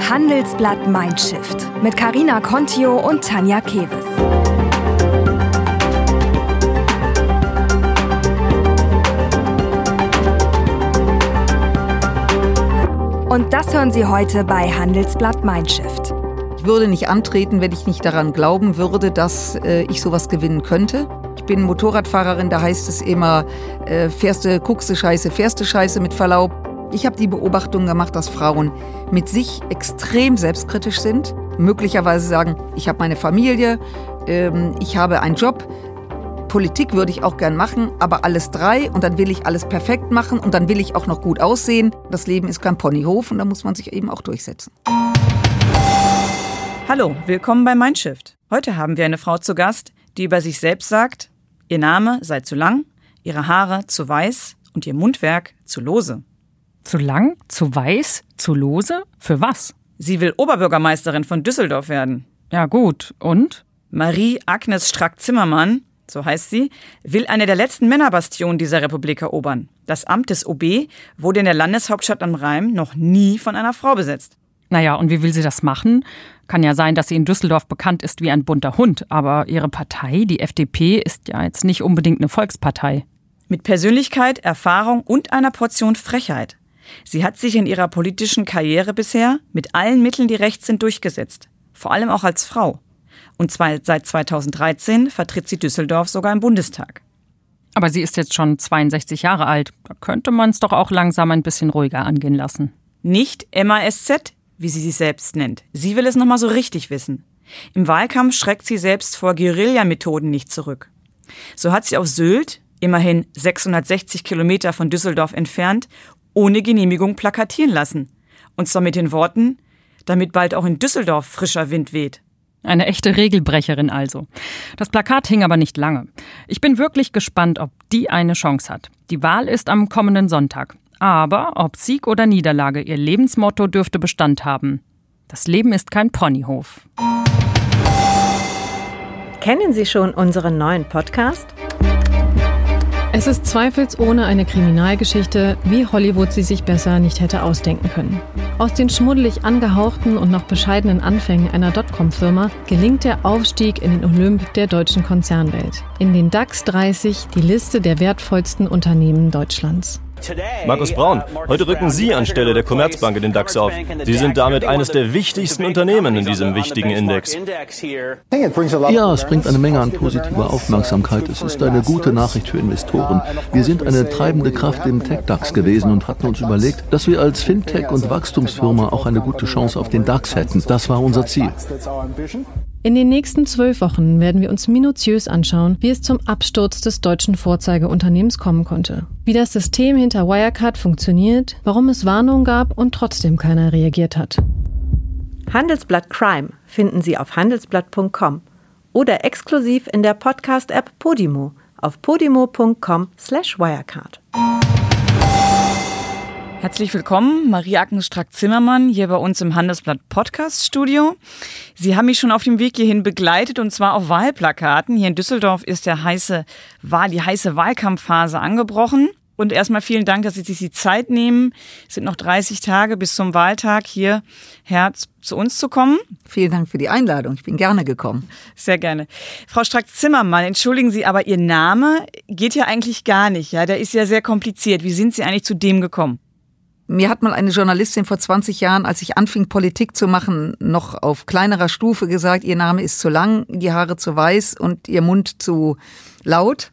Handelsblatt Mindshift mit Karina Contio und Tanja Keves. Und das hören Sie heute bei Handelsblatt Mindshift. Ich würde nicht antreten, wenn ich nicht daran glauben würde, dass äh, ich sowas gewinnen könnte. Ich bin Motorradfahrerin, da heißt es immer, äh, fährste, guckste Scheiße, fährste Scheiße mit Verlaub. Ich habe die Beobachtung gemacht, dass Frauen mit sich extrem selbstkritisch sind, möglicherweise sagen, ich habe meine Familie, ähm, ich habe einen Job, Politik würde ich auch gern machen, aber alles drei und dann will ich alles perfekt machen und dann will ich auch noch gut aussehen. Das Leben ist kein Ponyhof und da muss man sich eben auch durchsetzen. Hallo, willkommen bei Mindshift. Heute haben wir eine Frau zu Gast, die über sich selbst sagt, Ihr Name sei zu lang, ihre Haare zu weiß und ihr Mundwerk zu lose. Zu lang, zu weiß, zu lose? Für was? Sie will Oberbürgermeisterin von Düsseldorf werden. Ja gut, und? Marie Agnes Strack-Zimmermann, so heißt sie, will eine der letzten Männerbastionen dieser Republik erobern. Das Amt des OB wurde in der Landeshauptstadt am Rhein noch nie von einer Frau besetzt. Naja, und wie will sie das machen? Kann ja sein, dass sie in Düsseldorf bekannt ist wie ein bunter Hund, aber ihre Partei, die FDP, ist ja jetzt nicht unbedingt eine Volkspartei. Mit Persönlichkeit, Erfahrung und einer Portion Frechheit. Sie hat sich in ihrer politischen Karriere bisher mit allen Mitteln, die rechts sind, durchgesetzt. Vor allem auch als Frau. Und zwar seit 2013 vertritt sie Düsseldorf sogar im Bundestag. Aber sie ist jetzt schon 62 Jahre alt. Da könnte man es doch auch langsam ein bisschen ruhiger angehen lassen. Nicht MASZ, wie sie sich selbst nennt. Sie will es nochmal so richtig wissen. Im Wahlkampf schreckt sie selbst vor Guerillamethoden nicht zurück. So hat sie auf Sylt, immerhin 660 Kilometer von Düsseldorf entfernt, ohne Genehmigung plakatieren lassen. Und zwar mit den Worten, damit bald auch in Düsseldorf frischer Wind weht. Eine echte Regelbrecherin also. Das Plakat hing aber nicht lange. Ich bin wirklich gespannt, ob die eine Chance hat. Die Wahl ist am kommenden Sonntag. Aber ob Sieg oder Niederlage, ihr Lebensmotto dürfte Bestand haben. Das Leben ist kein Ponyhof. Kennen Sie schon unseren neuen Podcast? Es ist zweifelsohne eine Kriminalgeschichte, wie Hollywood sie sich besser nicht hätte ausdenken können. Aus den schmuddelig angehauchten und noch bescheidenen Anfängen einer Dotcom-Firma gelingt der Aufstieg in den Olymp der deutschen Konzernwelt. In den DAX 30 die Liste der wertvollsten Unternehmen Deutschlands. Markus Braun, heute rücken Sie anstelle der Commerzbank in den DAX auf. Sie sind damit eines der wichtigsten Unternehmen in diesem wichtigen Index. Ja, es bringt eine Menge an positiver Aufmerksamkeit. Es ist eine gute Nachricht für Investoren. Wir sind eine treibende Kraft im Tech-DAX gewesen und hatten uns überlegt, dass wir als Fintech- und Wachstumsfirma auch eine gute Chance auf den DAX hätten. Das war unser Ziel. In den nächsten zwölf Wochen werden wir uns minutiös anschauen, wie es zum Absturz des deutschen Vorzeigeunternehmens kommen konnte. Wie das System hinter Wirecard funktioniert, warum es Warnungen gab und trotzdem keiner reagiert hat. Handelsblatt Crime finden Sie auf handelsblatt.com oder exklusiv in der Podcast-App Podimo auf podimo.com/wirecard. Herzlich willkommen, Marie-Agnes Strack-Zimmermann, hier bei uns im Handelsblatt Podcast Studio. Sie haben mich schon auf dem Weg hierhin begleitet und zwar auf Wahlplakaten. Hier in Düsseldorf ist der heiße Wahl, die heiße Wahlkampfphase angebrochen. Und erstmal vielen Dank, dass Sie sich die Zeit nehmen. Es sind noch 30 Tage bis zum Wahltag hier Herz zu uns zu kommen. Vielen Dank für die Einladung. Ich bin gerne gekommen. Sehr gerne. Frau Strack-Zimmermann, entschuldigen Sie, aber Ihr Name geht ja eigentlich gar nicht. Ja, der ist ja sehr kompliziert. Wie sind Sie eigentlich zu dem gekommen? Mir hat mal eine Journalistin vor 20 Jahren, als ich anfing, Politik zu machen, noch auf kleinerer Stufe gesagt, ihr Name ist zu lang, die Haare zu weiß und ihr Mund zu laut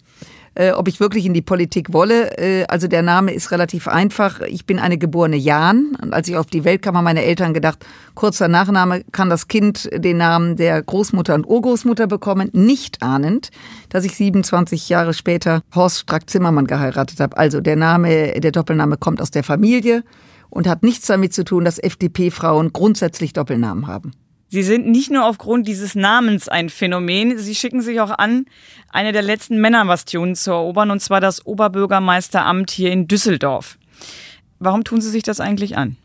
äh, ob ich wirklich in die Politik wolle. Äh, also der Name ist relativ einfach. Ich bin eine geborene Jan. Und als ich auf die Welt kam, haben meine Eltern gedacht, kurzer Nachname kann das Kind den Namen der Großmutter und Urgroßmutter bekommen, nicht ahnend, dass ich 27 Jahre später Horst Strack-Zimmermann geheiratet habe. Also der Name, der Doppelname kommt aus der Familie und hat nichts damit zu tun, dass FDP-Frauen grundsätzlich Doppelnamen haben. Sie sind nicht nur aufgrund dieses Namens ein Phänomen, Sie schicken sich auch an, eine der letzten Männerbastionen zu erobern, und zwar das Oberbürgermeisteramt hier in Düsseldorf. Warum tun Sie sich das eigentlich an?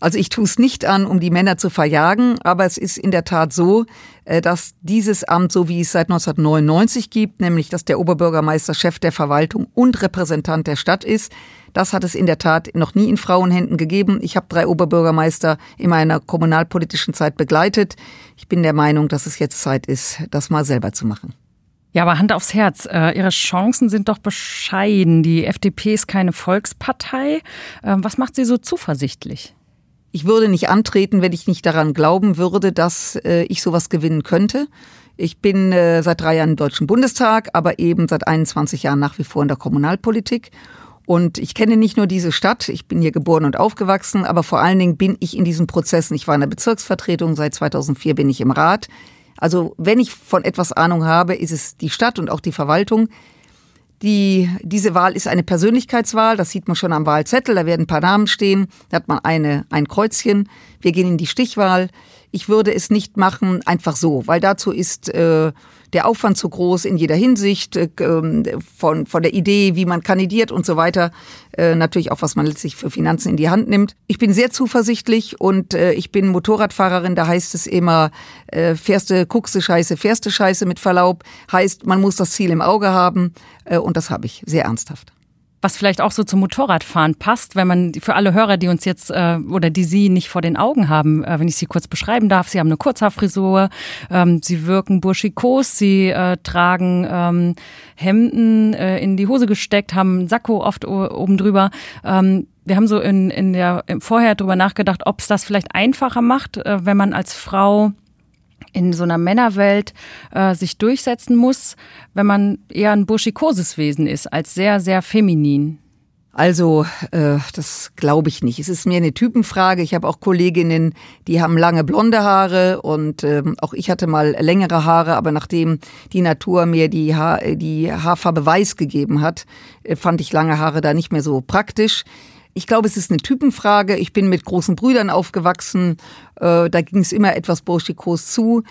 Also ich tue es nicht an, um die Männer zu verjagen, aber es ist in der Tat so, äh, dass dieses Amt, so wie es seit 1999 gibt, nämlich dass der Oberbürgermeister Chef der Verwaltung und Repräsentant der Stadt ist, das hat es in der Tat noch nie in Frauenhänden gegeben. Ich habe drei Oberbürgermeister in meiner kommunalpolitischen Zeit begleitet. Ich bin der Meinung, dass es jetzt Zeit ist, das mal selber zu machen. Ja, aber Hand aufs Herz, äh, Ihre Chancen sind doch bescheiden. Die FDP ist keine Volkspartei. Äh, was macht Sie so zuversichtlich? Ich würde nicht antreten, wenn ich nicht daran glauben würde, dass äh, ich sowas gewinnen könnte. Ich bin äh, seit drei Jahren im Deutschen Bundestag, aber eben seit 21 Jahren nach wie vor in der Kommunalpolitik. Und ich kenne nicht nur diese Stadt, ich bin hier geboren und aufgewachsen, aber vor allen Dingen bin ich in diesen Prozessen. Ich war in der Bezirksvertretung, seit 2004 bin ich im Rat. Also wenn ich von etwas Ahnung habe, ist es die Stadt und auch die Verwaltung. Die, diese Wahl ist eine Persönlichkeitswahl, das sieht man schon am Wahlzettel, da werden ein paar Namen stehen, da hat man eine, ein Kreuzchen. Wir gehen in die Stichwahl. Ich würde es nicht machen, einfach so, weil dazu ist äh, der Aufwand zu groß in jeder Hinsicht, äh, ähm, von, von der Idee, wie man kandidiert und so weiter. Äh, natürlich auch, was man letztlich für Finanzen in die Hand nimmt. Ich bin sehr zuversichtlich und äh, ich bin Motorradfahrerin, da heißt es immer, äh, fährste, guckste Scheiße, fährste Scheiße mit Verlaub. Heißt, man muss das Ziel im Auge haben und das habe ich sehr ernsthaft was vielleicht auch so zum Motorradfahren passt, wenn man für alle Hörer, die uns jetzt äh, oder die Sie nicht vor den Augen haben, äh, wenn ich Sie kurz beschreiben darf, Sie haben eine Kurzhaarfrisur, ähm, Sie wirken burschikos, Sie äh, tragen ähm, Hemden äh, in die Hose gesteckt, haben einen Sakko oft oben drüber. Ähm, wir haben so in, in der vorher drüber nachgedacht, ob es das vielleicht einfacher macht, äh, wenn man als Frau in so einer Männerwelt äh, sich durchsetzen muss, wenn man eher ein burschikoses Wesen ist, als sehr, sehr feminin? Also, äh, das glaube ich nicht. Es ist mehr eine Typenfrage. Ich habe auch Kolleginnen, die haben lange blonde Haare und ähm, auch ich hatte mal längere Haare, aber nachdem die Natur mir die, Haar, die Haarfarbe weiß gegeben hat, äh, fand ich lange Haare da nicht mehr so praktisch. Ich glaube, es ist eine Typenfrage. Ich bin mit großen Brüdern aufgewachsen. Äh, da ging es immer etwas burschikos zu.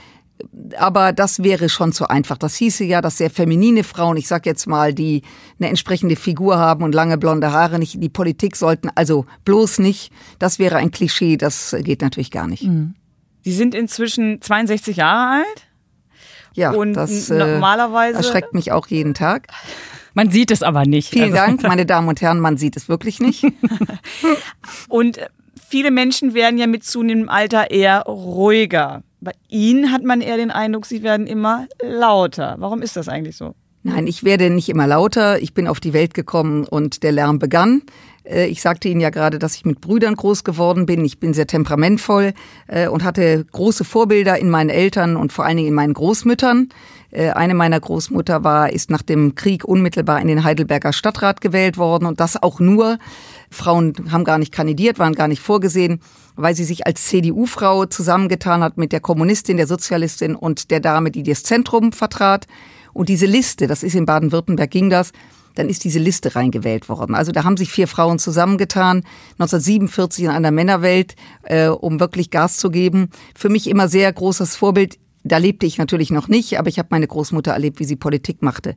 Aber das wäre schon zu einfach. Das hieße ja, dass sehr feminine Frauen, ich sag jetzt mal, die eine entsprechende Figur haben und lange blonde Haare nicht in die Politik sollten. Also bloß nicht. Das wäre ein Klischee. Das geht natürlich gar nicht. Mhm. Sie sind inzwischen 62 Jahre alt? Ja, und das äh, normalerweise erschreckt mich auch jeden Tag. Man sieht es aber nicht. Vielen also. Dank, meine Damen und Herren, man sieht es wirklich nicht. und viele Menschen werden ja mit zunehmendem Alter eher ruhiger. Bei Ihnen hat man eher den Eindruck, Sie werden immer lauter. Warum ist das eigentlich so? Nein, ich werde nicht immer lauter. Ich bin auf die Welt gekommen und der Lärm begann. Äh, ich sagte Ihnen ja gerade, dass ich mit Brüdern groß geworden bin. Ich bin sehr temperamentvoll äh, und hatte große Vorbilder in meinen Eltern und vor allen Dingen in meinen Großmüttern. Äh, eine meiner Großmutter war, ist nach dem Krieg unmittelbar in den Heidelberger Stadtrat gewählt worden und das auch nur. Frauen haben gar nicht kandidiert, waren gar nicht vorgesehen, weil sie sich als CDU-Frau zusammengetan hat mit der Kommunistin, der Sozialistin und der Dame, die das Zentrum vertrat. Und diese Liste, das ist in Baden-Württemberg ging das, dann ist diese Liste reingewählt worden. Also da haben sich vier Frauen zusammengetan, 1947 in einer Männerwelt, äh, um wirklich Gas zu geben. Für mich immer sehr großes Vorbild. Da lebte ich natürlich noch nicht, aber ich habe meine Großmutter erlebt, wie sie Politik machte.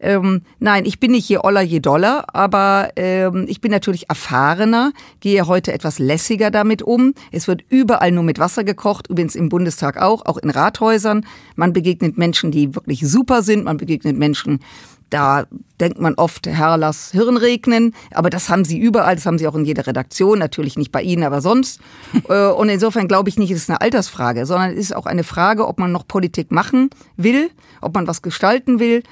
Ähm, nein, ich bin nicht je Oller, je Dollar, aber ähm, ich bin natürlich erfahrener, gehe heute etwas lässiger damit um. Es wird überall nur mit Wasser gekocht, übrigens im Bundestag auch, auch in Rathäusern. Man begegnet Menschen, die wirklich super sind, man begegnet Menschen, da denkt man oft, Herr, lass Hirn regnen. Aber das haben sie überall, das haben sie auch in jeder Redaktion, natürlich nicht bei Ihnen, aber sonst. Äh, und insofern glaube ich nicht, es ist eine Altersfrage, sondern es ist auch eine Frage, ob man noch Politik machen will, ob man was gestalten will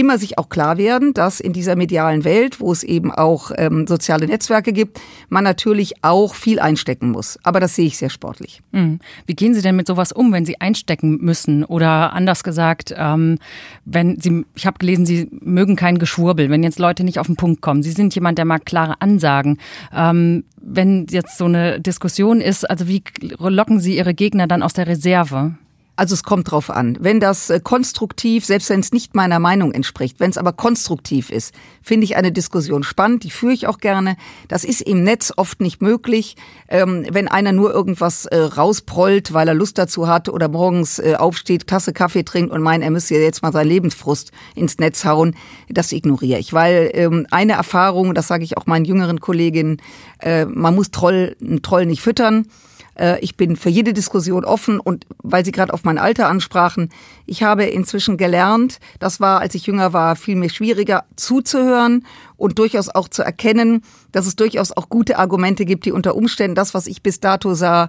immer sich auch klar werden, dass in dieser medialen Welt, wo es eben auch ähm, soziale Netzwerke gibt, man natürlich auch viel einstecken muss. Aber das sehe ich sehr sportlich. Mhm. Wie gehen Sie denn mit sowas um, wenn Sie einstecken müssen? Oder anders gesagt, ähm, wenn Sie, ich habe gelesen, Sie mögen kein Geschwurbel, wenn jetzt Leute nicht auf den Punkt kommen. Sie sind jemand, der mag klare Ansagen. Ähm, wenn jetzt so eine Diskussion ist, also wie locken Sie Ihre Gegner dann aus der Reserve? Also es kommt drauf an. Wenn das äh, konstruktiv, selbst wenn es nicht meiner Meinung entspricht, wenn es aber konstruktiv ist, finde ich eine Diskussion spannend, die führe ich auch gerne. Das ist im Netz oft nicht möglich. Ähm, wenn einer nur irgendwas äh, rausprollt, weil er Lust dazu hat oder morgens äh, aufsteht, Tasse Kaffee trinkt und meint, er müsse jetzt mal seinen Lebensfrust ins Netz hauen, das ignoriere ich. Weil ähm, eine Erfahrung, das sage ich auch meinen jüngeren Kolleginnen, man muss Troll, einen Troll nicht füttern. Äh, ich bin für jede Diskussion offen und weil Sie gerade auf mein Alter ansprachen, ich habe inzwischen gelernt, das war, als ich jünger war, viel mehr schwieriger zuzuhören und durchaus auch zu erkennen, dass es durchaus auch gute Argumente gibt, die unter Umständen das, was ich bis dato sah,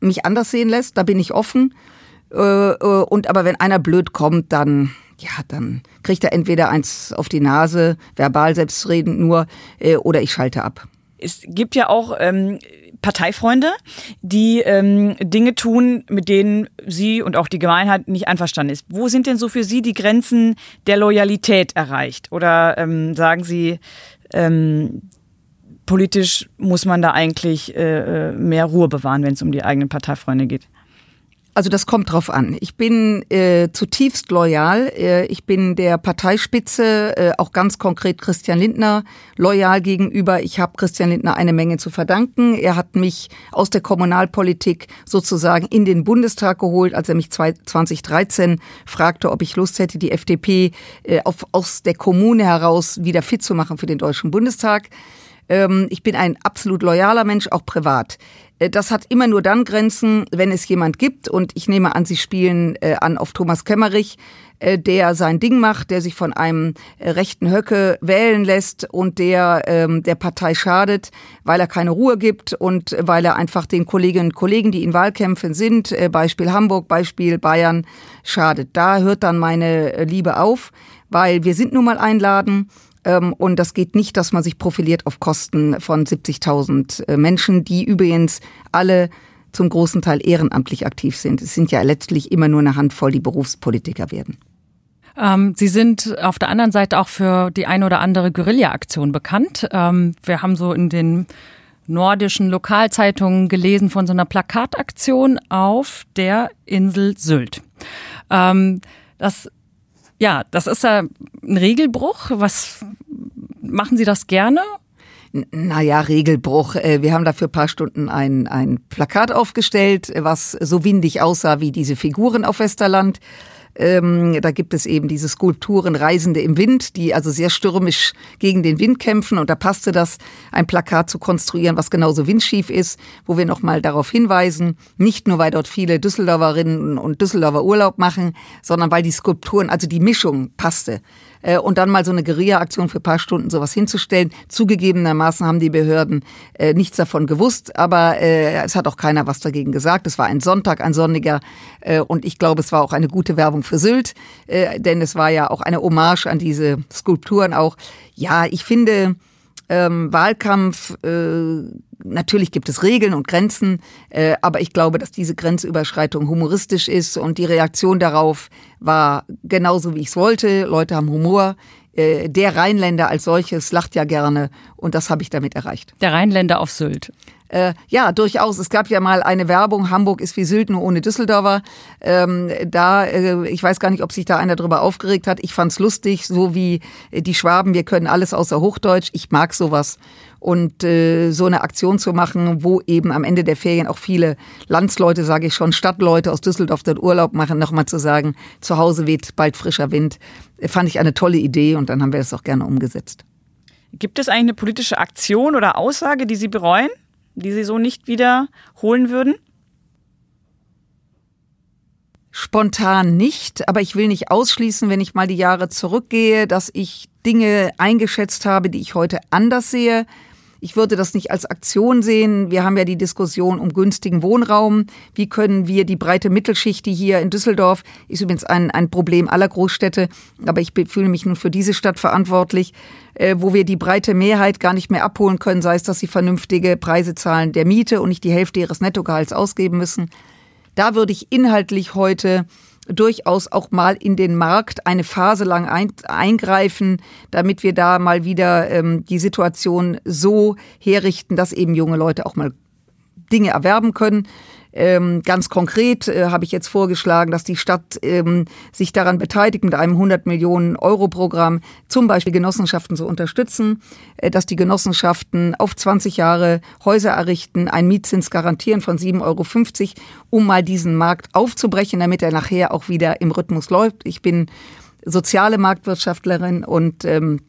mich anders sehen lässt. Da bin ich offen. Äh, äh, und aber wenn einer blöd kommt, dann ja, dann kriegt er entweder eins auf die Nase, verbal selbstredend nur, oder ich schalte ab. Es gibt ja auch ähm, Parteifreunde, die ähm, Dinge tun, mit denen Sie und auch die Gemeinheit nicht einverstanden ist. Wo sind denn so für Sie die Grenzen der Loyalität erreicht? Oder ähm, sagen Sie, ähm, politisch muss man da eigentlich äh, äh mehr Ruhe bewahren, wenn es um die eigenen Parteifreunde geht? Also das kommt drauf an. Ich bin äh, zutiefst loyal. Äh, ich bin der Parteispitze, äh, auch ganz konkret Christian Lindner, loyal gegenüber. Ich habe Christian Lindner eine Menge zu verdanken. Er hat mich aus der Kommunalpolitik sozusagen in den Bundestag geholt, als er mich 2013 fragte, ob ich Lust hätte, die FDP äh, auf, aus der Kommune heraus wieder fit zu machen für den Deutschen Bundestag. Ähm, ich bin ein absolut loyaler Mensch, auch privat. Äh, das hat immer nur dann Grenzen, wenn es jemand gibt, und ich nehme an, Sie spielen äh, an auf Thomas Kemmerich, äh, der sein Ding macht, der sich von einem rechten Höcke wählen lässt und der ähm, der Partei schadet, weil er keine Ruhe gibt und weil er einfach den Kolleginnen und Kollegen, die in Wahlkämpfen sind, Beispiel Hamburg, Beispiel Bayern, schadet. Da hört dann meine Liebe auf, weil wir sind nun mal einladen und das geht nicht, dass man sich profiliert auf Kosten von 70.000 äh, Menschen, die übrigens alle zum großen Teil ehrenamtlich aktiv sind. Es sind ja letztlich immer nur eine Handvoll, die Berufspolitiker werden. Ähm, Sie sind auf der anderen Seite auch für die ein oder andere Guerilla-Aktion bekannt. Ähm, wir haben so in den nordischen Lokalzeitungen gelesen von so einer Plakataktion auf der Insel Sylt. Ähm, das ja, das ist ja ein Regelbruch. Was machen Sie das gerne? Naja, Regelbruch. Äh, wir haben dafür ein paar Stunden ein, ein Plakat aufgestellt, was so windig aussah wie diese Figuren auf Westerland. Ähm, da gibt es eben diese Skulpturen Reisende im Wind, die also sehr stürmisch gegen den Wind kämpfen. Und da passte das, ein Plakat zu konstruieren, was genauso windschief ist, wo wir nochmal darauf hinweisen, nicht nur, weil dort viele Düsseldorferinnen und Düsseldorfer Urlaub machen, sondern weil die Skulpturen, also die Mischung passte. Äh, und dann mal so eine Guerilla-Aktion für ein paar Stunden sowas hinzustellen. Zugegebenermaßen haben die Behörden äh, nichts davon gewusst, aber äh, es hat auch keiner was dagegen gesagt. Es war ein Sonntag, ein sonniger äh, und ich glaube, es war auch eine gute Werbung für Sylt, äh, denn es war ja auch eine Hommage an diese Skulpturen auch. Ja, ich finde, ähm, Wahlkampf, äh, natürlich gibt es Regeln und Grenzen, äh, aber ich glaube, dass diese Grenzüberschreitung humoristisch ist und die Reaktion darauf war genauso, wie ich es wollte. Leute haben Humor. Äh, der Rheinländer als solches lacht ja gerne und das habe ich damit erreicht. Der Rheinländer auf Sylt. Äh, ja, durchaus. Es gab ja mal eine Werbung, Hamburg ist wie Sylt, nur ohne Düsseldorfer. Ähm, da, äh, ich weiß gar nicht, ob sich da einer drüber aufgeregt hat. Ich fand's lustig, so wie äh, die Schwaben, wir können alles außer Hochdeutsch. Ich mag sowas. Und äh, so eine Aktion zu machen, wo eben am Ende der Ferien auch viele Landsleute, sage ich schon, Stadtleute aus Düsseldorf dort Urlaub machen, nochmal zu sagen, zu Hause weht bald frischer Wind, äh, fand ich eine tolle Idee und dann haben wir das auch gerne umgesetzt. Gibt es eigentlich eine politische Aktion oder Aussage, die Sie bereuen? Die Sie so nicht wiederholen würden? Spontan nicht, aber ich will nicht ausschließen, wenn ich mal die Jahre zurückgehe, dass ich Dinge eingeschätzt habe, die ich heute anders sehe. Ich würde das nicht als Aktion sehen. Wir haben ja die Diskussion um günstigen Wohnraum. Wie können wir die breite Mittelschicht, die hier in Düsseldorf ist übrigens ein, ein Problem aller Großstädte, aber ich fühle mich nun für diese Stadt verantwortlich, äh, wo wir die breite Mehrheit gar nicht mehr abholen können, sei es, dass sie vernünftige Preise zahlen der Miete und nicht die Hälfte ihres Nettogehalts ausgeben müssen. Da würde ich inhaltlich heute durchaus auch mal in den Markt eine Phase lang ein, eingreifen, damit wir da mal wieder ähm, die Situation so herrichten, dass eben junge Leute auch mal Dinge erwerben können. Ähm, ganz konkret äh, habe ich jetzt vorgeschlagen, dass die Stadt ähm, sich daran beteiligt, mit einem 100 Millionen Euro Programm zum Beispiel Genossenschaften zu unterstützen, äh, dass die Genossenschaften auf 20 Jahre Häuser errichten, einen Mietzins garantieren von 7,50 Euro, um mal diesen Markt aufzubrechen, damit er nachher auch wieder im Rhythmus läuft. Ich bin soziale Marktwirtschaftlerin und ähm,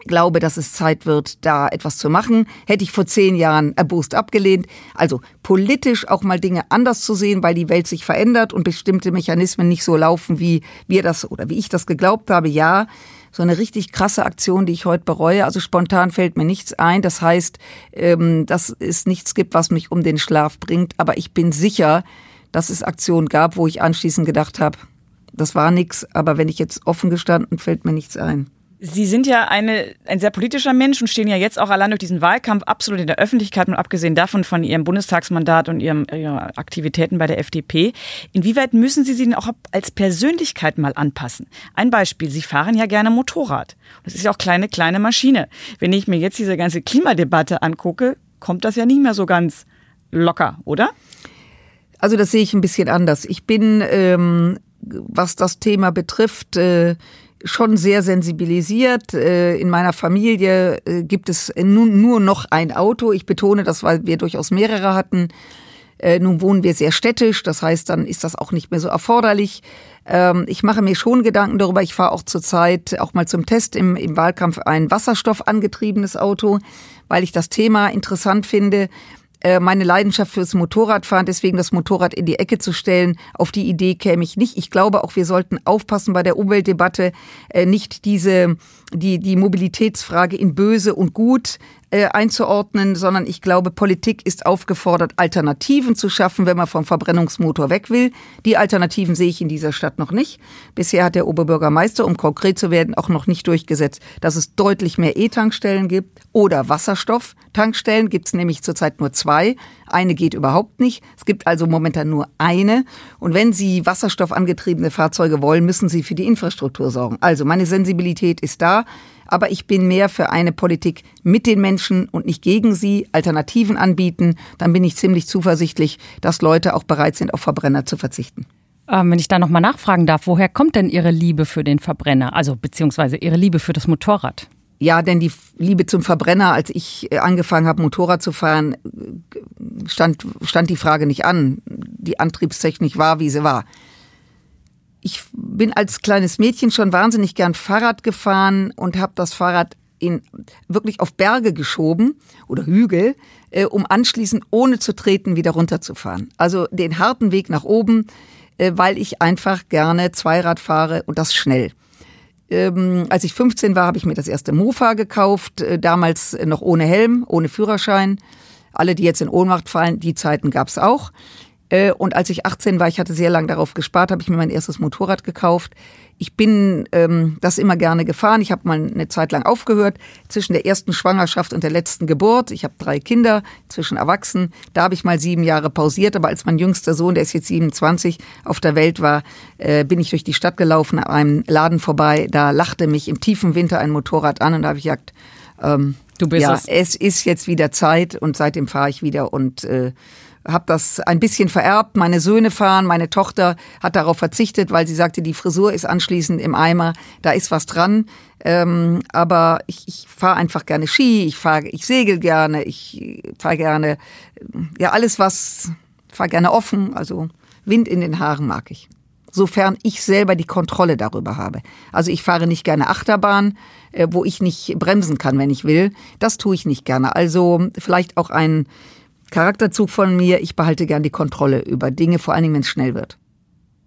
glaube, dass es Zeit wird, da etwas zu machen. Hätte ich vor zehn Jahren erbost abgelehnt. Also politisch auch mal Dinge anders zu sehen, weil die Welt sich verändert und bestimmte Mechanismen nicht so laufen, wie wir das oder wie ich das geglaubt habe. Ja, so eine richtig krasse Aktion, die ich heute bereue. Also spontan fällt mir nichts ein. Das heißt, ähm, dass es nichts gibt, was mich um den Schlaf bringt. Aber ich bin sicher, dass es Aktionen gab, wo ich anschließend gedacht habe, das war nichts. Aber wenn ich jetzt offen gestanden, fällt mir nichts ein. Sie sind ja eine, ein sehr politischer Mensch und stehen ja jetzt auch allein durch diesen Wahlkampf absolut in der Öffentlichkeit und abgesehen davon von Ihrem Bundestagsmandat und Ihren Aktivitäten bei der FDP. Inwieweit müssen Sie sich denn auch als Persönlichkeit mal anpassen? Ein Beispiel, Sie fahren ja gerne Motorrad. Das ist ja auch kleine, kleine Maschine. Wenn ich mir jetzt diese ganze Klimadebatte angucke, kommt das ja nicht mehr so ganz locker, oder? Also das sehe ich ein bisschen anders. Ich bin, ähm, was das Thema betrifft, äh, schon sehr sensibilisiert. Äh, in meiner Familie äh, gibt es nur noch ein Auto. Ich betone das, weil wir durchaus mehrere hatten. Äh, nun wohnen wir sehr städtisch, das heißt, dann ist das auch nicht mehr so erforderlich. Ähm, ich mache mir schon Gedanken darüber. Ich fahre auch zurzeit auch mal zum Test im, im Wahlkampf ein wasserstoffangetriebenes Auto, weil ich das Thema interessant finde. Äh, meine Leidenschaft fürs Motorradfahren, deswegen das Motorrad in die Ecke zu stellen, auf die Idee käme ich nicht. Ich glaube auch, wir sollten aufpassen bei der Umweltdebatte, äh, nicht diese, die, die Mobilitätsfrage in böse und gut äh, einzuordnen, sondern ich glaube, Politik ist aufgefordert, Alternativen zu schaffen, wenn man vom Verbrennungsmotor weg will. Die Alternativen sehe ich in dieser Stadt noch nicht. Bisher hat der Oberbürgermeister, um konkret zu werden, auch noch nicht durchgesetzt, dass es deutlich mehr E-Tankstellen gibt oder Wasserstofftankstellen. Gibt es nämlich zurzeit nur zwei. Eine geht überhaupt nicht. Es gibt also momentan nur eine. Und wenn Sie wasserstoffangetriebene Fahrzeuge wollen, müssen Sie für die Infrastruktur sorgen. Also meine Sensibilität ist da aber ich bin mehr für eine Politik mit den Menschen und nicht gegen sie, Alternativen anbieten, dann bin ich ziemlich zuversichtlich, dass Leute auch bereit sind, auf Verbrenner zu verzichten. Ähm, wenn ich da nochmal nachfragen darf, woher kommt denn Ihre Liebe für den Verbrenner, also beziehungsweise Ihre Liebe für das Motorrad? Ja, denn die Liebe zum Verbrenner, als ich äh, angefangen habe, Motorrad zu fahren, stand, stand die Frage nicht an. Die Antriebstechnik war, wie sie war ich bin als kleines Mädchen schon wahnsinnig gern Fahrrad gefahren und habe das Fahrrad in wirklich auf Berge geschoben oder Hügel, äh, um anschließend ohne zu treten wieder runterzufahren. Also den harten Weg nach oben, äh, weil ich einfach gerne Zweirad fahre und das schnell. Ähm, als ich 15 war, habe ich mir das erste Mofa gekauft, äh, damals noch ohne Helm, ohne Führerschein. Alle, die jetzt in Ohnmacht fallen, die Zeiten gab's auch. Äh, und als ich 18 war, ich hatte sehr lange darauf gespart, habe ich mir mein erstes Motorrad gekauft. Ich bin ähm, das immer gerne gefahren. Ich habe mal eine Zeit lang aufgehört zwischen der ersten Schwangerschaft und der letzten Geburt. Ich habe drei Kinder, zwischen Erwachsenen. Da habe ich mal sieben Jahre pausiert. Aber als mein jüngster Sohn, der ist jetzt 27, auf der Welt war, äh, bin ich durch die Stadt gelaufen, an einem Laden vorbei. Da lachte mich im tiefen Winter ein Motorrad an und da habe ich gesagt, ähm, du bist ja, es. es ist jetzt wieder Zeit und seitdem fahre ich wieder und äh, habe das ein bisschen vererbt. Meine Söhne fahren, meine Tochter hat darauf verzichtet, weil sie sagte, die Frisur ist anschließend im Eimer, da ist was dran. Ähm, aber ich, ich fahre einfach gerne Ski, ich fahre, ich segel gerne, ich fahre gerne, ja alles was, fahre gerne offen, also Wind in den Haaren mag ich. Sofern ich selber die Kontrolle darüber habe. Also ich fahre nicht gerne Achterbahn, äh, wo ich nicht bremsen kann, wenn ich will. Das tue ich nicht gerne. Also vielleicht auch ein Charakterzug von mir, ich behalte gern die Kontrolle über Dinge, vor allen Dingen, wenn es schnell wird.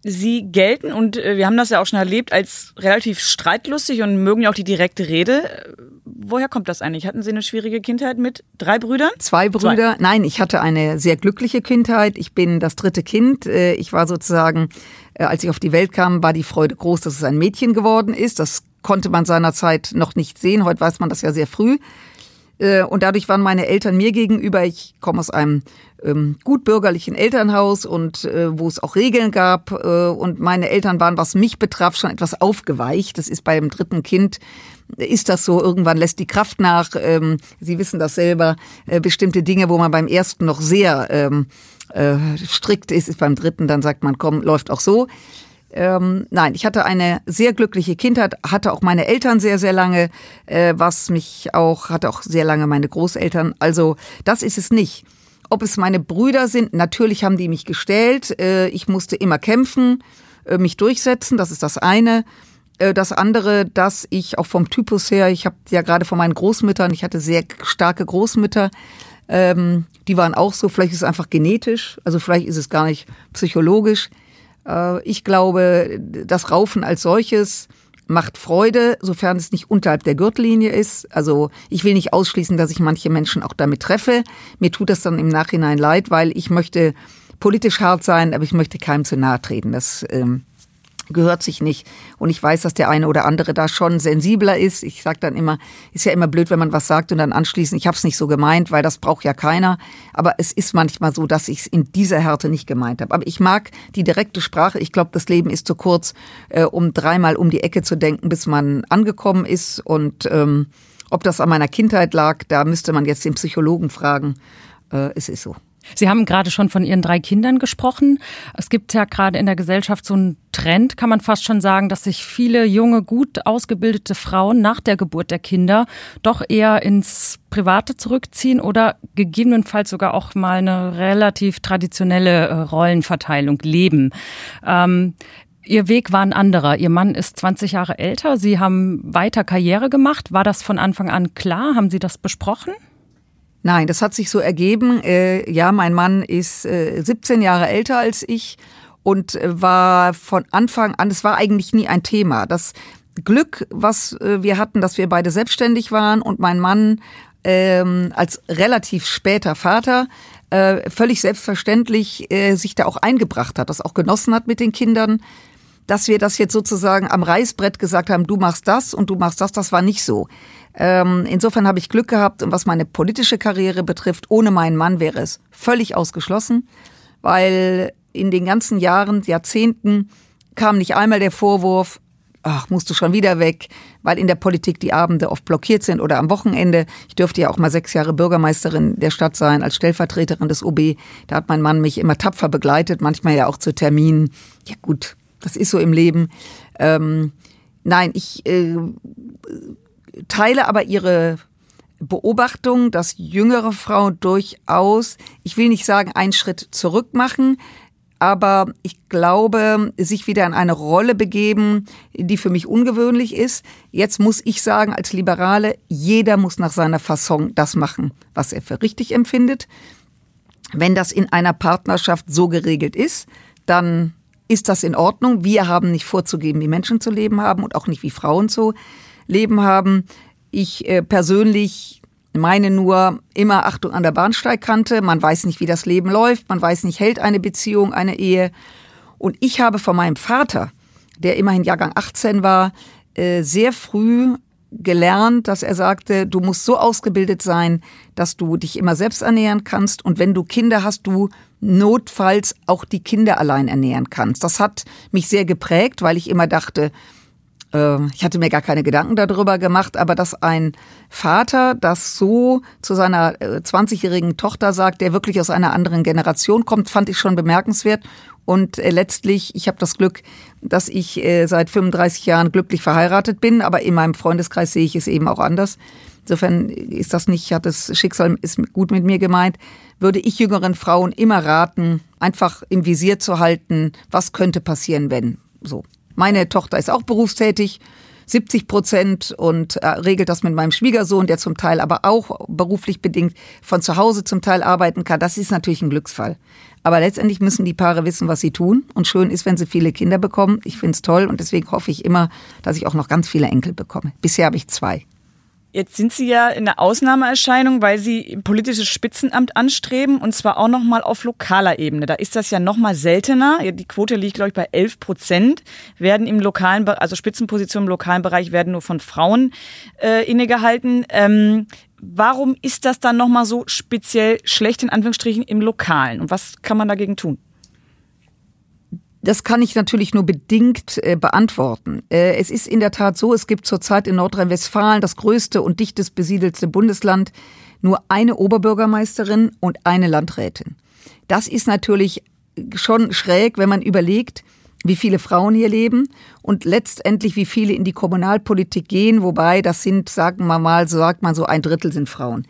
Sie gelten, und äh, wir haben das ja auch schon erlebt, als relativ streitlustig und mögen ja auch die direkte Rede. Woher kommt das eigentlich? Hatten Sie eine schwierige Kindheit mit drei Brüdern? Zwei Brüder. Zwei. Nein, ich hatte eine sehr glückliche Kindheit. Ich bin das dritte Kind. Äh, ich war sozusagen, äh, als ich auf die Welt kam, war die Freude groß, dass es ein Mädchen geworden ist. Das konnte man seinerzeit noch nicht sehen. Heute weiß man das ja sehr früh. Äh, und dadurch waren meine Eltern mir gegenüber, ich komme aus einem ähm, gut bürgerlichen Elternhaus und äh, wo es auch Regeln gab. Äh, und meine Eltern waren, was mich betraf, schon etwas aufgeweicht. Das ist beim dritten Kind ist das so, irgendwann lässt die Kraft nach. Ähm, Sie wissen das selber, äh, bestimmte Dinge, wo man beim ersten noch sehr ähm, äh, strikt ist, ist beim dritten, dann sagt man, komm, läuft auch so. Ähm, nein, ich hatte eine sehr glückliche Kindheit, hatte auch meine Eltern sehr, sehr lange, äh, was mich auch, hatte auch sehr lange meine Großeltern. Also das ist es nicht. Ob es meine Brüder sind, natürlich haben die mich gestellt. Äh, ich musste immer kämpfen, äh, mich durchsetzen, das ist das eine. Äh, das andere, dass ich auch vom Typus her, ich habe ja gerade von meinen Großmüttern, ich hatte sehr starke Großmütter, ähm, die waren auch so, vielleicht ist es einfach genetisch, also vielleicht ist es gar nicht psychologisch. Äh, ich glaube, das Raufen als solches macht Freude, sofern es nicht unterhalb der Gürtellinie ist. Also ich will nicht ausschließen, dass ich manche Menschen auch damit treffe. Mir tut das dann im Nachhinein leid, weil ich möchte politisch hart sein, aber ich möchte keinem zu nahe treten. Das ähm, gehört sich nicht. Und ich weiß, dass der eine oder andere da schon sensibler ist. Ich sage dann immer, ist ja immer blöd, wenn man was sagt und dann anschließend, ich habe es nicht so gemeint, weil das braucht ja keiner. Aber es ist manchmal so, dass ich es in dieser Härte nicht gemeint habe. Aber ich mag die direkte Sprache. Ich glaube, das Leben ist zu kurz, äh, um dreimal um die Ecke zu denken, bis man angekommen ist. Und ähm, ob das an meiner Kindheit lag, da müsste man jetzt den Psychologen fragen. Äh, es ist so. Sie haben gerade schon von Ihren drei Kindern gesprochen. Es gibt ja gerade in der Gesellschaft so einen Trend, kann man fast schon sagen, dass sich viele junge, gut ausgebildete Frauen nach der Geburt der Kinder doch eher ins Private zurückziehen oder gegebenenfalls sogar auch mal eine relativ traditionelle äh, Rollenverteilung leben. Ähm, Ihr Weg war ein anderer. Ihr Mann ist 20 Jahre älter. Sie haben weiter Karriere gemacht. War das von Anfang an klar? Haben Sie das besprochen? Nein, das hat sich so ergeben. Äh, ja, mein Mann ist äh, 17 Jahre älter als ich und äh, war von Anfang an, es war eigentlich nie ein Thema. Das Glück, was äh, wir hatten, dass wir beide selbstständig waren und mein Mann ähm, als relativ später Vater äh, völlig selbstverständlich äh, sich da auch eingebracht hat, das auch genossen hat mit den Kindern. Dass wir das jetzt sozusagen am Reißbrett gesagt haben, du machst das und du machst das, das war nicht so. Ähm, insofern habe ich Glück gehabt und was meine politische Karriere betrifft, ohne meinen Mann wäre es völlig ausgeschlossen, weil in den ganzen Jahren, Jahrzehnten kam nicht einmal der Vorwurf, ach, musst du schon wieder weg, weil in der Politik die Abende oft blockiert sind oder am Wochenende. Ich dürfte ja auch mal sechs Jahre Bürgermeisterin der Stadt sein, als Stellvertreterin des OB. Da hat mein Mann mich immer tapfer begleitet, manchmal ja auch zu Terminen. Ja gut, das ist so im Leben. Ähm, nein, ich äh, teile aber ihre Beobachtung, dass jüngere Frauen durchaus, ich will nicht sagen, einen Schritt zurück machen, aber ich glaube, sich wieder in eine Rolle begeben, die für mich ungewöhnlich ist. Jetzt muss ich sagen, als Liberale, jeder muss nach seiner Fasson das machen, was er für richtig empfindet. Wenn das in einer Partnerschaft so geregelt ist, dann ist das in Ordnung. Wir haben nicht vorzugeben, wie Menschen zu leben haben und auch nicht wie Frauen zu Leben haben. Ich äh, persönlich meine nur immer Achtung an der Bahnsteigkante. Man weiß nicht, wie das Leben läuft. Man weiß nicht, hält eine Beziehung, eine Ehe. Und ich habe von meinem Vater, der immerhin Jahrgang 18 war, äh, sehr früh gelernt, dass er sagte, du musst so ausgebildet sein, dass du dich immer selbst ernähren kannst und wenn du Kinder hast, du notfalls auch die Kinder allein ernähren kannst. Das hat mich sehr geprägt, weil ich immer dachte, ich hatte mir gar keine Gedanken darüber gemacht, aber dass ein Vater das so zu seiner 20-jährigen äh, Tochter sagt, der wirklich aus einer anderen Generation kommt, fand ich schon bemerkenswert. Und äh, letztlich, ich habe das Glück, dass ich seit 35 Jahren glücklich verheiratet bin, aber in meinem Freundeskreis sehe ich es eben auch anders. Insofern ist das nicht, hat das Schicksal ist gut mit mir gemeint, würde ich jüngeren Frauen immer raten, einfach im Visier zu halten, was könnte passieren, wenn. So. Meine Tochter ist auch berufstätig, 70 Prozent und äh, regelt das mit meinem Schwiegersohn, der zum Teil aber auch beruflich bedingt von zu Hause zum Teil arbeiten kann. Das ist natürlich ein Glücksfall. Aber letztendlich müssen die Paare wissen, was sie tun. Und schön ist, wenn sie viele Kinder bekommen. Ich finde es toll und deswegen hoffe ich immer, dass ich auch noch ganz viele Enkel bekomme. Bisher habe ich zwei. Jetzt sind Sie ja in der Ausnahmeerscheinung, weil Sie politisches Spitzenamt anstreben und zwar auch noch mal auf lokaler Ebene. Da ist das ja noch mal seltener. Die Quote liegt glaube ich bei 11 Prozent. Werden im lokalen, also Spitzenpositionen im lokalen Bereich werden nur von Frauen äh, innegehalten. Ähm, warum ist das dann noch mal so speziell schlecht in Anführungsstrichen im Lokalen und was kann man dagegen tun? Das kann ich natürlich nur bedingt äh, beantworten. Äh, es ist in der Tat so, es gibt zurzeit in Nordrhein-Westfalen, das größte und dichtest besiedelte Bundesland, nur eine Oberbürgermeisterin und eine Landrätin. Das ist natürlich schon schräg, wenn man überlegt, wie viele Frauen hier leben und letztendlich wie viele in die Kommunalpolitik gehen, wobei das sind, sagen wir mal, so sagt man so ein Drittel sind Frauen.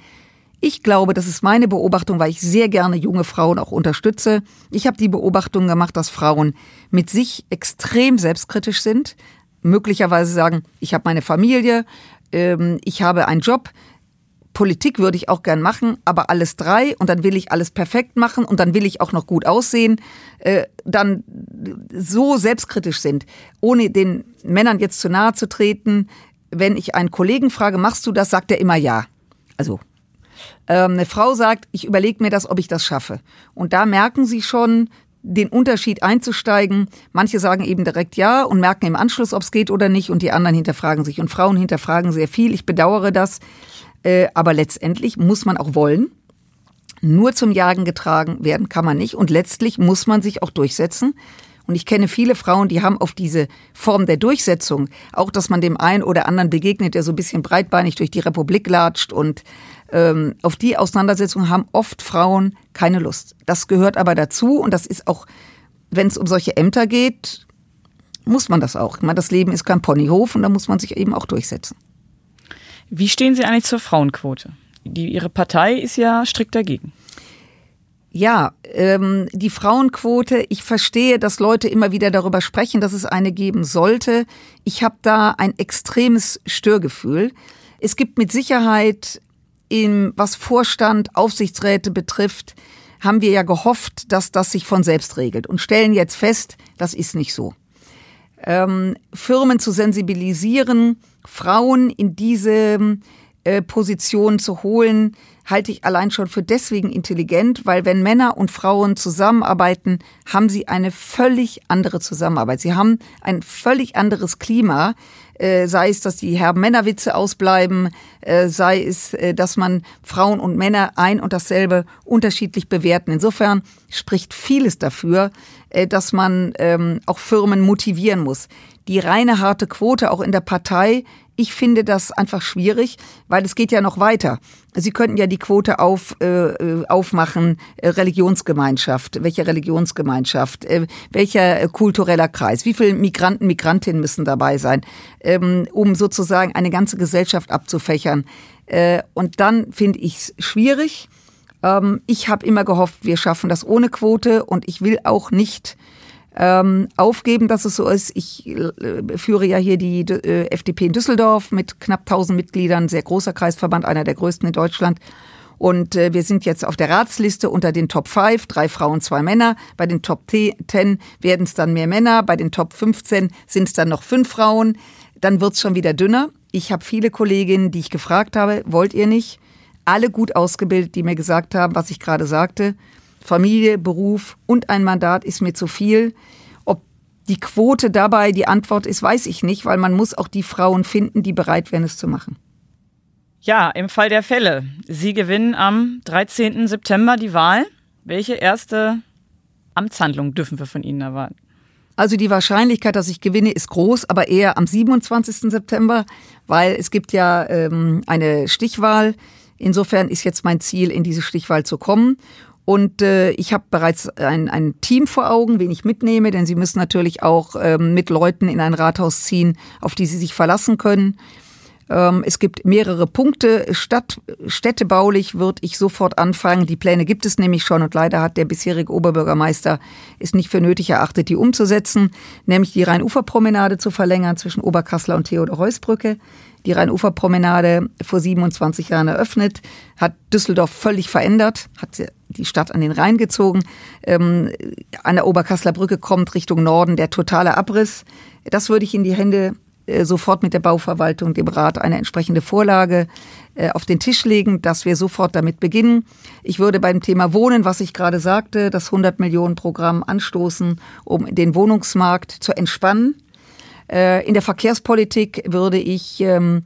Ich glaube, das ist meine Beobachtung, weil ich sehr gerne junge Frauen auch unterstütze. Ich habe die Beobachtung gemacht, dass Frauen mit sich extrem selbstkritisch sind, möglicherweise sagen, ich habe meine Familie, ähm, ich habe einen Job, Politik würde ich auch gern machen, aber alles drei und dann will ich alles perfekt machen und dann will ich auch noch gut aussehen, äh, dann so selbstkritisch sind, ohne den Männern jetzt zu nahe zu treten. Wenn ich einen Kollegen frage, machst du das, sagt er immer ja. Also ähm, eine Frau sagt, ich überlege mir das, ob ich das schaffe. Und da merken sie schon, den Unterschied einzusteigen. Manche sagen eben direkt ja und merken im Anschluss, ob es geht oder nicht, und die anderen hinterfragen sich. Und Frauen hinterfragen sehr viel. Ich bedauere das. Äh, aber letztendlich muss man auch wollen. Nur zum Jagen getragen werden kann man nicht. Und letztlich muss man sich auch durchsetzen. Und ich kenne viele Frauen, die haben auf diese Form der Durchsetzung, auch dass man dem einen oder anderen begegnet, der so ein bisschen breitbeinig durch die Republik latscht und ähm, auf die Auseinandersetzung haben oft Frauen keine Lust. Das gehört aber dazu und das ist auch, wenn es um solche Ämter geht, muss man das auch. Ich meine, das Leben ist kein Ponyhof und da muss man sich eben auch durchsetzen. Wie stehen Sie eigentlich zur Frauenquote? Die, Ihre Partei ist ja strikt dagegen. Ja, ähm, die Frauenquote, ich verstehe, dass Leute immer wieder darüber sprechen, dass es eine geben sollte. Ich habe da ein extremes Störgefühl. Es gibt mit Sicherheit, in, was Vorstand, Aufsichtsräte betrifft, haben wir ja gehofft, dass das sich von selbst regelt und stellen jetzt fest, das ist nicht so. Ähm, Firmen zu sensibilisieren, Frauen in diese äh, Position zu holen, halte ich allein schon für deswegen intelligent, weil wenn Männer und Frauen zusammenarbeiten, haben sie eine völlig andere Zusammenarbeit. Sie haben ein völlig anderes Klima, äh, sei es, dass die Herren-Männer-Witze ausbleiben, äh, sei es, äh, dass man Frauen und Männer ein und dasselbe unterschiedlich bewerten. Insofern spricht vieles dafür, dass man ähm, auch Firmen motivieren muss. Die reine harte Quote auch in der Partei ich finde das einfach schwierig, weil es geht ja noch weiter. Sie könnten ja die Quote auf, äh, äh aufmachen, äh, Religionsgemeinschaft, welche Religionsgemeinschaft, äh, welcher äh, kultureller Kreis, wie viele Migranten, Migrantinnen müssen dabei sein, ähm, um sozusagen eine ganze Gesellschaft abzufächern. Äh, und dann finde ich es schwierig. Ähm, ich habe immer gehofft, wir schaffen das ohne Quote und ich will auch nicht ähm, aufgeben, dass es so ist. Ich äh, führe ja hier die äh, FDP in Düsseldorf mit knapp 1000 Mitgliedern, sehr großer Kreisverband, einer der größten in Deutschland. Und äh, wir sind jetzt auf der Ratsliste unter den Top 5, drei Frauen, zwei Männer. Bei den Top 10 werden es dann mehr Männer, bei den Top 15 sind es dann noch fünf Frauen. Dann wird es schon wieder dünner. Ich habe viele Kolleginnen, die ich gefragt habe, wollt ihr nicht? Alle gut ausgebildet, die mir gesagt haben, was ich gerade sagte. Familie, Beruf und ein Mandat ist mir zu viel. Ob die Quote dabei die Antwort ist, weiß ich nicht, weil man muss auch die Frauen finden, die bereit wären, es zu machen. Ja, im Fall der Fälle. Sie gewinnen am 13. September die Wahl. Welche erste Amtshandlung dürfen wir von Ihnen erwarten? Also die Wahrscheinlichkeit, dass ich gewinne, ist groß, aber eher am 27. September, weil es gibt ja ähm, eine Stichwahl. Insofern ist jetzt mein Ziel, in diese Stichwahl zu kommen. Und äh, ich habe bereits ein, ein Team vor Augen, wen ich mitnehme, denn Sie müssen natürlich auch ähm, mit Leuten in ein Rathaus ziehen, auf die Sie sich verlassen können. Ähm, es gibt mehrere Punkte. Stadt, städtebaulich würde ich sofort anfangen. Die Pläne gibt es nämlich schon und leider hat der bisherige Oberbürgermeister es nicht für nötig erachtet, die umzusetzen, nämlich die Rheinuferpromenade zu verlängern zwischen Oberkassler und Theodor-Heuss-Brücke die Rheinuferpromenade vor 27 Jahren eröffnet, hat Düsseldorf völlig verändert, hat die Stadt an den Rhein gezogen. Ähm, an der Oberkasseler Brücke kommt Richtung Norden der totale Abriss. Das würde ich in die Hände sofort mit der Bauverwaltung, dem Rat eine entsprechende Vorlage äh, auf den Tisch legen, dass wir sofort damit beginnen. Ich würde beim Thema Wohnen, was ich gerade sagte, das 100 Millionen Programm anstoßen, um den Wohnungsmarkt zu entspannen. Äh, in der Verkehrspolitik würde ich ähm,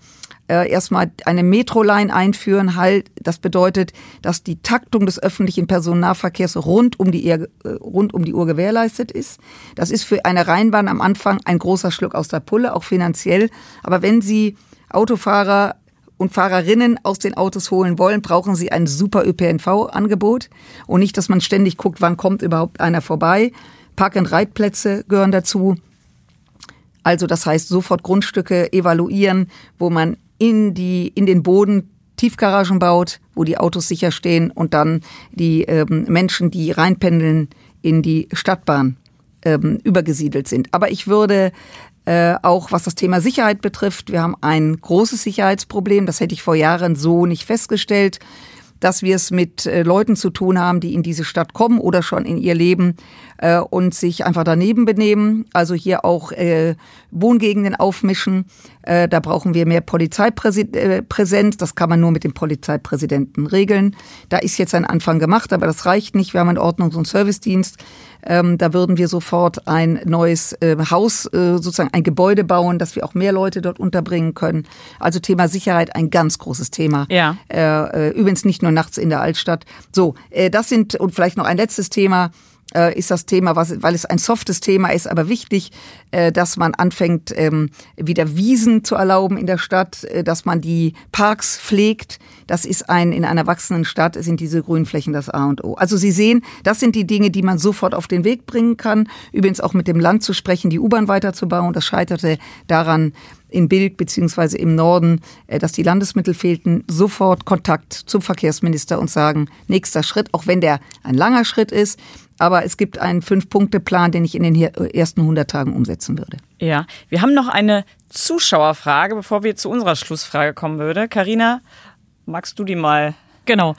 äh, erstmal eine Metroline einführen. Halt, das bedeutet, dass die Taktung des öffentlichen Personennahverkehrs rund um die, äh, rund um die Uhr gewährleistet ist. Das ist für eine Rheinbahn am Anfang ein großer Schluck aus der Pulle, auch finanziell. Aber wenn Sie Autofahrer und Fahrerinnen aus den Autos holen wollen, brauchen sie ein super ÖPNV-Angebot und nicht, dass man ständig guckt, wann kommt überhaupt einer vorbei. Park-and-Ride-Plätze gehören dazu. Also das heißt, sofort Grundstücke evaluieren, wo man in, die, in den Boden Tiefgaragen baut, wo die Autos sicher stehen und dann die ähm, Menschen, die reinpendeln, in die Stadtbahn ähm, übergesiedelt sind. Aber ich würde äh, auch was das Thema Sicherheit betrifft, wir haben ein großes Sicherheitsproblem. Das hätte ich vor Jahren so nicht festgestellt dass wir es mit äh, Leuten zu tun haben, die in diese Stadt kommen oder schon in ihr Leben äh, und sich einfach daneben benehmen. Also hier auch äh, Wohngegenden aufmischen. Äh, da brauchen wir mehr Polizeipräsenz. Äh, das kann man nur mit dem Polizeipräsidenten regeln. Da ist jetzt ein Anfang gemacht, aber das reicht nicht. Wir haben einen Ordnungs- und Servicedienst. Ähm, da würden wir sofort ein neues äh, Haus, äh, sozusagen ein Gebäude bauen, dass wir auch mehr Leute dort unterbringen können. Also Thema Sicherheit ein ganz großes Thema. Ja. Äh, äh übrigens nicht nur nachts in der Altstadt. So, äh, das sind und vielleicht noch ein letztes Thema äh, ist das Thema, was, weil es ein softes Thema ist, aber wichtig, äh, dass man anfängt, ähm, wieder Wiesen zu erlauben in der Stadt, äh, dass man die Parks pflegt. Das ist ein, in einer wachsenden Stadt sind diese Grünflächen das A und O. Also Sie sehen, das sind die Dinge, die man sofort auf den Weg bringen kann. Übrigens auch mit dem Land zu sprechen, die U-Bahn weiterzubauen. Das scheiterte daran, in Bild beziehungsweise im Norden, dass die Landesmittel fehlten, sofort Kontakt zum Verkehrsminister und sagen, nächster Schritt, auch wenn der ein langer Schritt ist, aber es gibt einen Fünf-Punkte-Plan, den ich in den ersten 100 Tagen umsetzen würde. Ja, wir haben noch eine Zuschauerfrage, bevor wir zu unserer Schlussfrage kommen würde. Karina, magst du die mal Genau.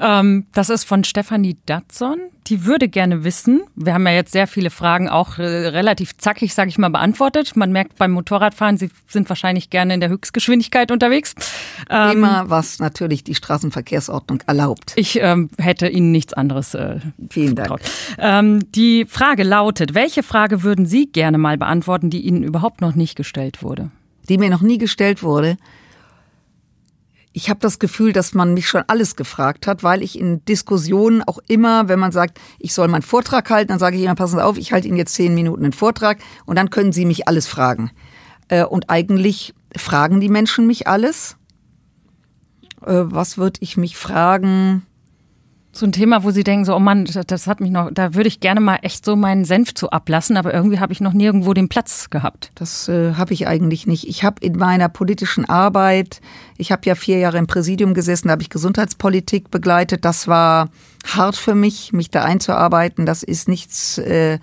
Ähm, das ist von Stefanie Datson. Die würde gerne wissen, wir haben ja jetzt sehr viele Fragen auch äh, relativ zackig, sage ich mal, beantwortet. Man merkt beim Motorradfahren, Sie sind wahrscheinlich gerne in der Höchstgeschwindigkeit unterwegs. Ähm, Immer, was natürlich die Straßenverkehrsordnung erlaubt. Ich ähm, hätte Ihnen nichts anderes äh, Vielen Dank. Ähm, die Frage lautet, welche Frage würden Sie gerne mal beantworten, die Ihnen überhaupt noch nicht gestellt wurde? Die mir noch nie gestellt wurde? Ich habe das Gefühl, dass man mich schon alles gefragt hat, weil ich in Diskussionen auch immer, wenn man sagt, ich soll meinen Vortrag halten, dann sage ich immer, passen Sie auf, ich halte Ihnen jetzt zehn Minuten einen Vortrag und dann können Sie mich alles fragen. Äh, und eigentlich fragen die Menschen mich alles. Äh, was würde ich mich fragen? So ein Thema, wo Sie denken, so, oh Mann, das hat mich noch, da würde ich gerne mal echt so meinen Senf zu ablassen, aber irgendwie habe ich noch nirgendwo den Platz gehabt. Das äh, habe ich eigentlich nicht. Ich habe in meiner politischen Arbeit, ich habe ja vier Jahre im Präsidium gesessen, da habe ich Gesundheitspolitik begleitet. Das war hart für mich, mich da einzuarbeiten. Das ist nichts, äh,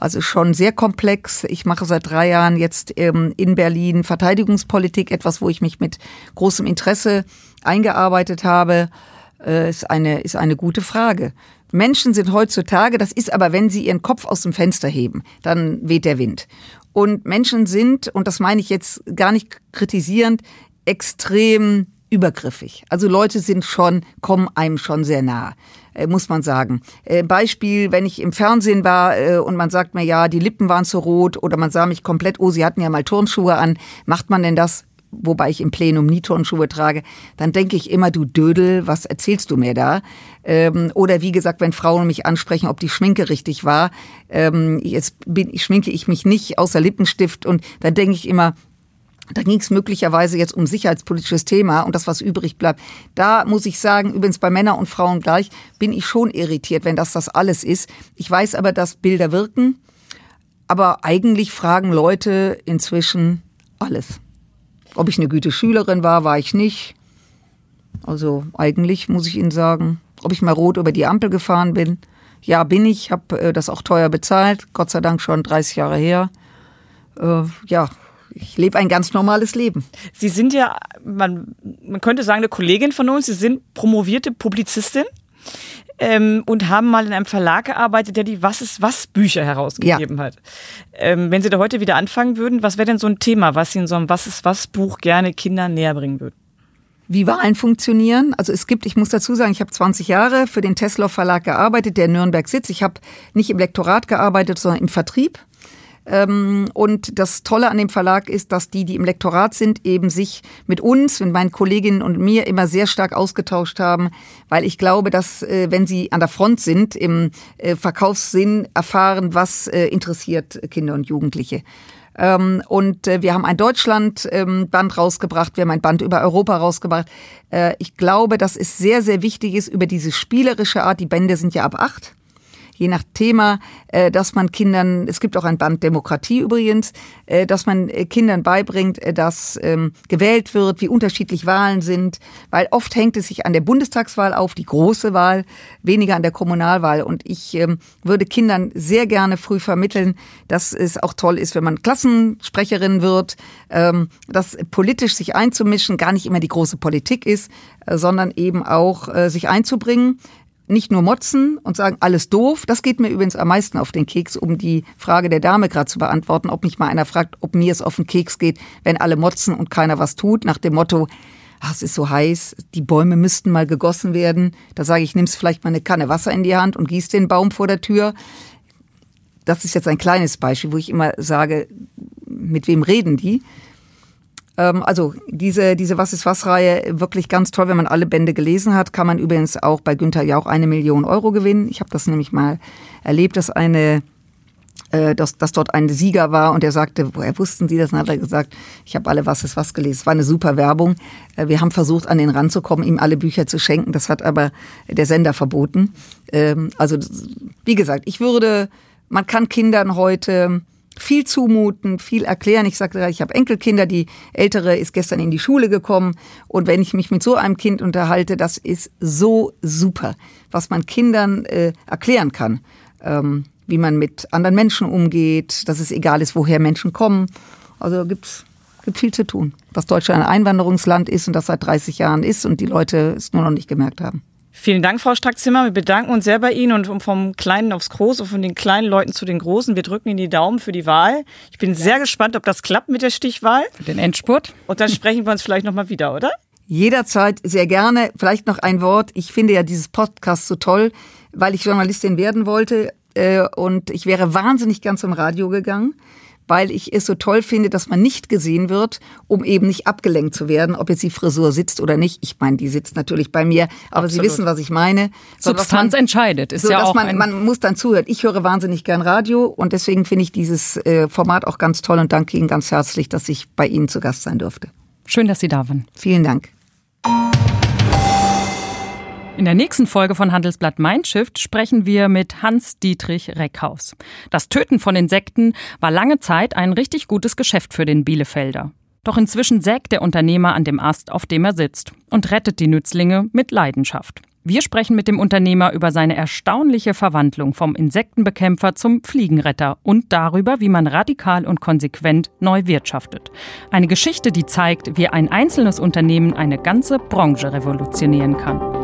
also schon sehr komplex. Ich mache seit drei Jahren jetzt ähm, in Berlin Verteidigungspolitik, etwas, wo ich mich mit großem Interesse eingearbeitet habe äh, ist, eine, ist eine gute Frage. Menschen sind heutzutage, das ist aber, wenn sie ihren Kopf aus dem Fenster heben, dann weht der Wind. Und Menschen sind, und das meine ich jetzt gar nicht kritisierend, extrem übergriffig. Also Leute sind schon, kommen einem schon sehr nah, äh, muss man sagen. Äh, Beispiel, wenn ich im Fernsehen war äh, und man sagt mir, ja, die Lippen waren zu rot oder man sah mich komplett, oh, sie hatten ja mal Turnschuhe an, macht man denn das? Wobei ich im Plenum nie Turnschuhe trage, dann denke ich immer, du Dödel, was erzählst du mir da? Ähm, oder wie gesagt, wenn Frauen mich ansprechen, ob die Schminke richtig war, ähm, jetzt bin, schminke ich mich nicht außer Lippenstift und dann denke ich immer, da ging es möglicherweise jetzt um sicherheitspolitisches Thema und das, was übrig bleibt. Da muss ich sagen, übrigens bei Männern und Frauen gleich, bin ich schon irritiert, wenn das das alles ist. Ich weiß aber, dass Bilder wirken, aber eigentlich fragen Leute inzwischen alles. Ob ich eine gute Schülerin war, war ich nicht. Also eigentlich muss ich Ihnen sagen, ob ich mal rot über die Ampel gefahren bin. Ja, bin ich, habe äh, das auch teuer bezahlt, Gott sei Dank schon 30 Jahre her. Äh, ja, ich lebe ein ganz normales Leben. Sie sind ja, man, man könnte sagen, eine Kollegin von uns. Sie sind promovierte Publizistin ähm, und haben mal in einem Verlag gearbeitet, der die Was ist was Bücher herausgegeben ja. hat. Ähm, wenn Sie da heute wieder anfangen würden, was wäre denn so ein Thema, was Sie in so einem Was ist was Buch gerne Kindern näher bringen würden? Wie Wahlen funktionieren. Also es gibt, ich muss dazu sagen, ich habe 20 Jahre für den Tesla Verlag gearbeitet, der in Nürnberg sitzt. Ich habe nicht im Lektorat gearbeitet, sondern im Vertrieb. Ähm, und das Tolle an dem Verlag ist, dass die, die im Lektorat sind, eben sich mit uns, mit meinen Kolleginnen und mir immer sehr stark ausgetauscht haben, weil ich glaube, dass äh, wenn sie an der Front sind, im äh, Verkaufssinn erfahren, was äh, interessiert Kinder und Jugendliche. Ähm, und wir haben ein Deutschland-Band ähm, rausgebracht, wir haben ein Band über Europa rausgebracht. Ich glaube, dass es sehr, sehr wichtig ist, über diese spielerische Art, die Bände sind ja ab acht, je nach Thema, äh, dass man Kindern, es gibt auch ein Band Demokratie übrigens, äh, dass man äh, Kindern beibringt, dass ähm, gewählt wird, wie unterschiedlich Wahlen sind, weil oft hängt es sich an der Bundestagswahl auf, die große Wahl, weniger an der Kommunalwahl. Und ich ähm, würde Kindern sehr gerne früh vermitteln, dass es auch toll ist, wenn man Klassensprecherin wird, ähm, dass politisch sich einzumischen gar nicht immer die große Politik ist, sondern eben auch sich einzubringen nicht nur motzen und sagen, alles doof. Das geht mir übrigens am meisten auf den Keks, um die Frage der Dame gerade zu beantworten, ob mich mal einer fragt, ob mir es auf den Keks geht, wenn alle motzen und keiner was tut, nach dem Motto, ach, es ist so heiß, die Bäume müssten mal gegossen werden. Da sage ich, nimmst vielleicht mal eine Kanne Wasser in die Hand und gieß den Baum vor der Tür. Das ist jetzt ein kleines Beispiel, wo ich immer sage, mit wem reden die? Ähm, also diese, diese Was ist was-Reihe, wirklich ganz toll, wenn man alle Bände gelesen hat, kann man übrigens auch bei Günther Jauch eine Million Euro gewinnen. Ich habe das nämlich mal erlebt, dass eine äh, dass, dass dort ein Sieger war und er sagte, woher wussten Sie das? Dann hat er gesagt, ich habe alle Was ist was gelesen. Es war eine super Werbung. Äh, wir haben versucht, an den ranzukommen, ihm alle Bücher zu schenken. Das hat aber der Sender verboten. Ähm, also wie gesagt, ich würde, man kann Kindern heute viel zumuten, viel erklären. Ich sagte, ich habe Enkelkinder, die ältere ist gestern in die Schule gekommen und wenn ich mich mit so einem Kind unterhalte, das ist so super, was man Kindern äh, erklären kann, ähm, wie man mit anderen Menschen umgeht, dass es egal ist, woher Menschen kommen. Also gibt's gibt viel zu tun. Dass Deutschland ein Einwanderungsland ist und das seit 30 Jahren ist und die Leute es nur noch nicht gemerkt haben. Vielen Dank, Frau Strack-Zimmer. Wir bedanken uns sehr bei Ihnen und vom Kleinen aufs Große, von den kleinen Leuten zu den Großen. Wir drücken Ihnen die Daumen für die Wahl. Ich bin sehr gespannt, ob das klappt mit der Stichwahl. Für den Endspurt. Und dann sprechen wir uns vielleicht nochmal wieder, oder? Jederzeit sehr gerne. Vielleicht noch ein Wort. Ich finde ja dieses Podcast so toll, weil ich Journalistin werden wollte. Äh, und ich wäre wahnsinnig gern zum Radio gegangen weil ich es so toll finde, dass man nicht gesehen wird, um eben nicht abgelenkt zu werden, ob jetzt die Frisur sitzt oder nicht. Ich meine, die sitzt natürlich bei mir, aber Absolut. Sie wissen, was ich meine. So, Substanz man, entscheidet, ist so, ja auch man, man muss dann zuhören. Ich höre wahnsinnig gern Radio und deswegen finde ich dieses äh, Format auch ganz toll und danke Ihnen ganz herzlich, dass ich bei Ihnen zu Gast sein durfte. Schön, dass Sie da waren. Vielen Dank. In der nächsten Folge von Handelsblatt Mindshift sprechen wir mit Hans-Dietrich Reckhaus. Das Töten von Insekten war lange Zeit ein richtig gutes Geschäft für den Bielefelder. Doch inzwischen sägt der Unternehmer an dem Ast, auf dem er sitzt, und rettet die Nützlinge mit Leidenschaft. Wir sprechen mit dem Unternehmer über seine erstaunliche Verwandlung vom Insektenbekämpfer zum Fliegenretter und darüber, wie man radikal und konsequent neu wirtschaftet. Eine Geschichte, die zeigt, wie ein einzelnes Unternehmen eine ganze Branche revolutionieren kann.